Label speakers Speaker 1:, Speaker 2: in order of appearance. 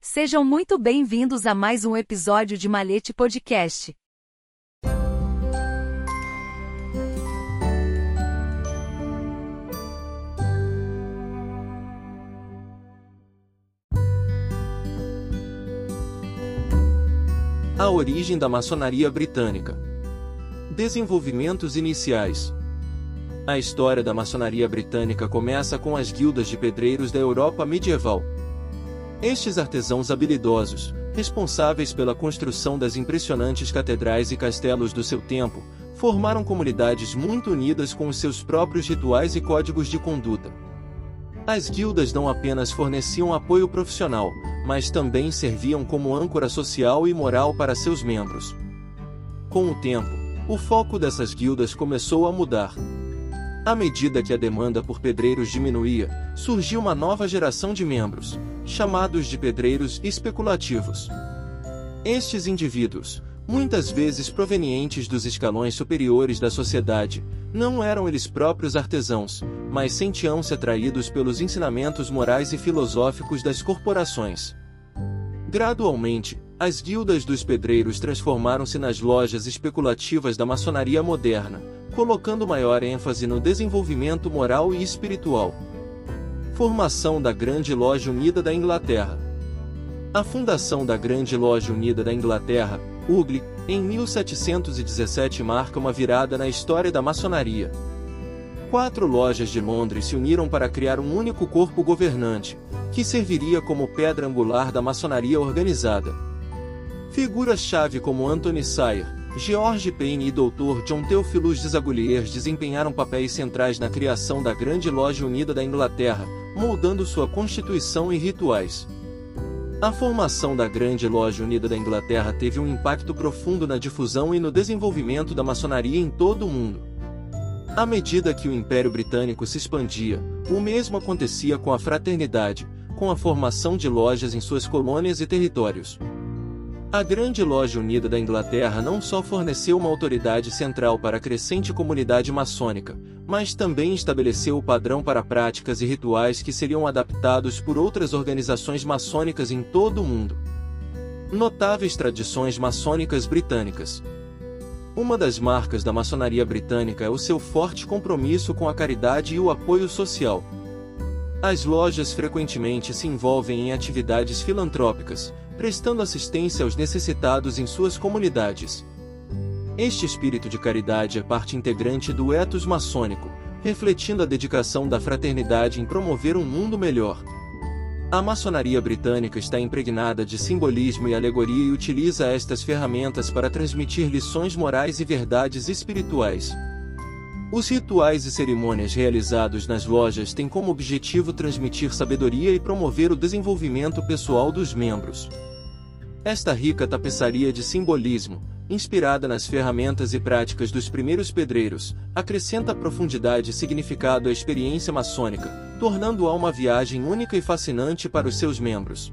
Speaker 1: Sejam muito bem-vindos a mais um episódio de Malete Podcast.
Speaker 2: A origem da maçonaria britânica. Desenvolvimentos iniciais. A história da maçonaria britânica começa com as guildas de pedreiros da Europa medieval. Estes artesãos habilidosos, responsáveis pela construção das impressionantes catedrais e castelos do seu tempo, formaram comunidades muito unidas com os seus próprios rituais e códigos de conduta. As guildas não apenas forneciam apoio profissional, mas também serviam como âncora social e moral para seus membros. Com o tempo, o foco dessas guildas começou a mudar. À medida que a demanda por pedreiros diminuía, surgiu uma nova geração de membros, chamados de pedreiros especulativos. Estes indivíduos, muitas vezes provenientes dos escalões superiores da sociedade, não eram eles próprios artesãos, mas sentiam-se atraídos pelos ensinamentos morais e filosóficos das corporações. Gradualmente, as guildas dos pedreiros transformaram-se nas lojas especulativas da maçonaria moderna, colocando maior ênfase no desenvolvimento moral e espiritual. Formação da Grande Loja Unida da Inglaterra. A fundação da Grande Loja Unida da Inglaterra, UGLI, em 1717 marca uma virada na história da maçonaria. Quatro lojas de Londres se uniram para criar um único corpo governante, que serviria como pedra angular da maçonaria organizada. Figuras-chave como Anthony Sayer, George Payne e Dr. John Theophilus Desaguliers desempenharam papéis centrais na criação da Grande Loja Unida da Inglaterra, moldando sua constituição e rituais. A formação da Grande Loja Unida da Inglaterra teve um impacto profundo na difusão e no desenvolvimento da maçonaria em todo o mundo. À medida que o Império Britânico se expandia, o mesmo acontecia com a fraternidade, com a formação de lojas em suas colônias e territórios. A Grande Loja Unida da Inglaterra não só forneceu uma autoridade central para a crescente comunidade maçônica, mas também estabeleceu o padrão para práticas e rituais que seriam adaptados por outras organizações maçônicas em todo o mundo. Notáveis tradições maçônicas britânicas. Uma das marcas da maçonaria britânica é o seu forte compromisso com a caridade e o apoio social. As lojas frequentemente se envolvem em atividades filantrópicas, prestando assistência aos necessitados em suas comunidades. Este espírito de caridade é parte integrante do ethos maçônico, refletindo a dedicação da fraternidade em promover um mundo melhor. A maçonaria britânica está impregnada de simbolismo e alegoria e utiliza estas ferramentas para transmitir lições morais e verdades espirituais. Os rituais e cerimônias realizados nas lojas têm como objetivo transmitir sabedoria e promover o desenvolvimento pessoal dos membros. Esta rica tapeçaria de simbolismo, inspirada nas ferramentas e práticas dos primeiros pedreiros, acrescenta profundidade e significado à experiência maçônica, tornando-a uma viagem única e fascinante para os seus membros.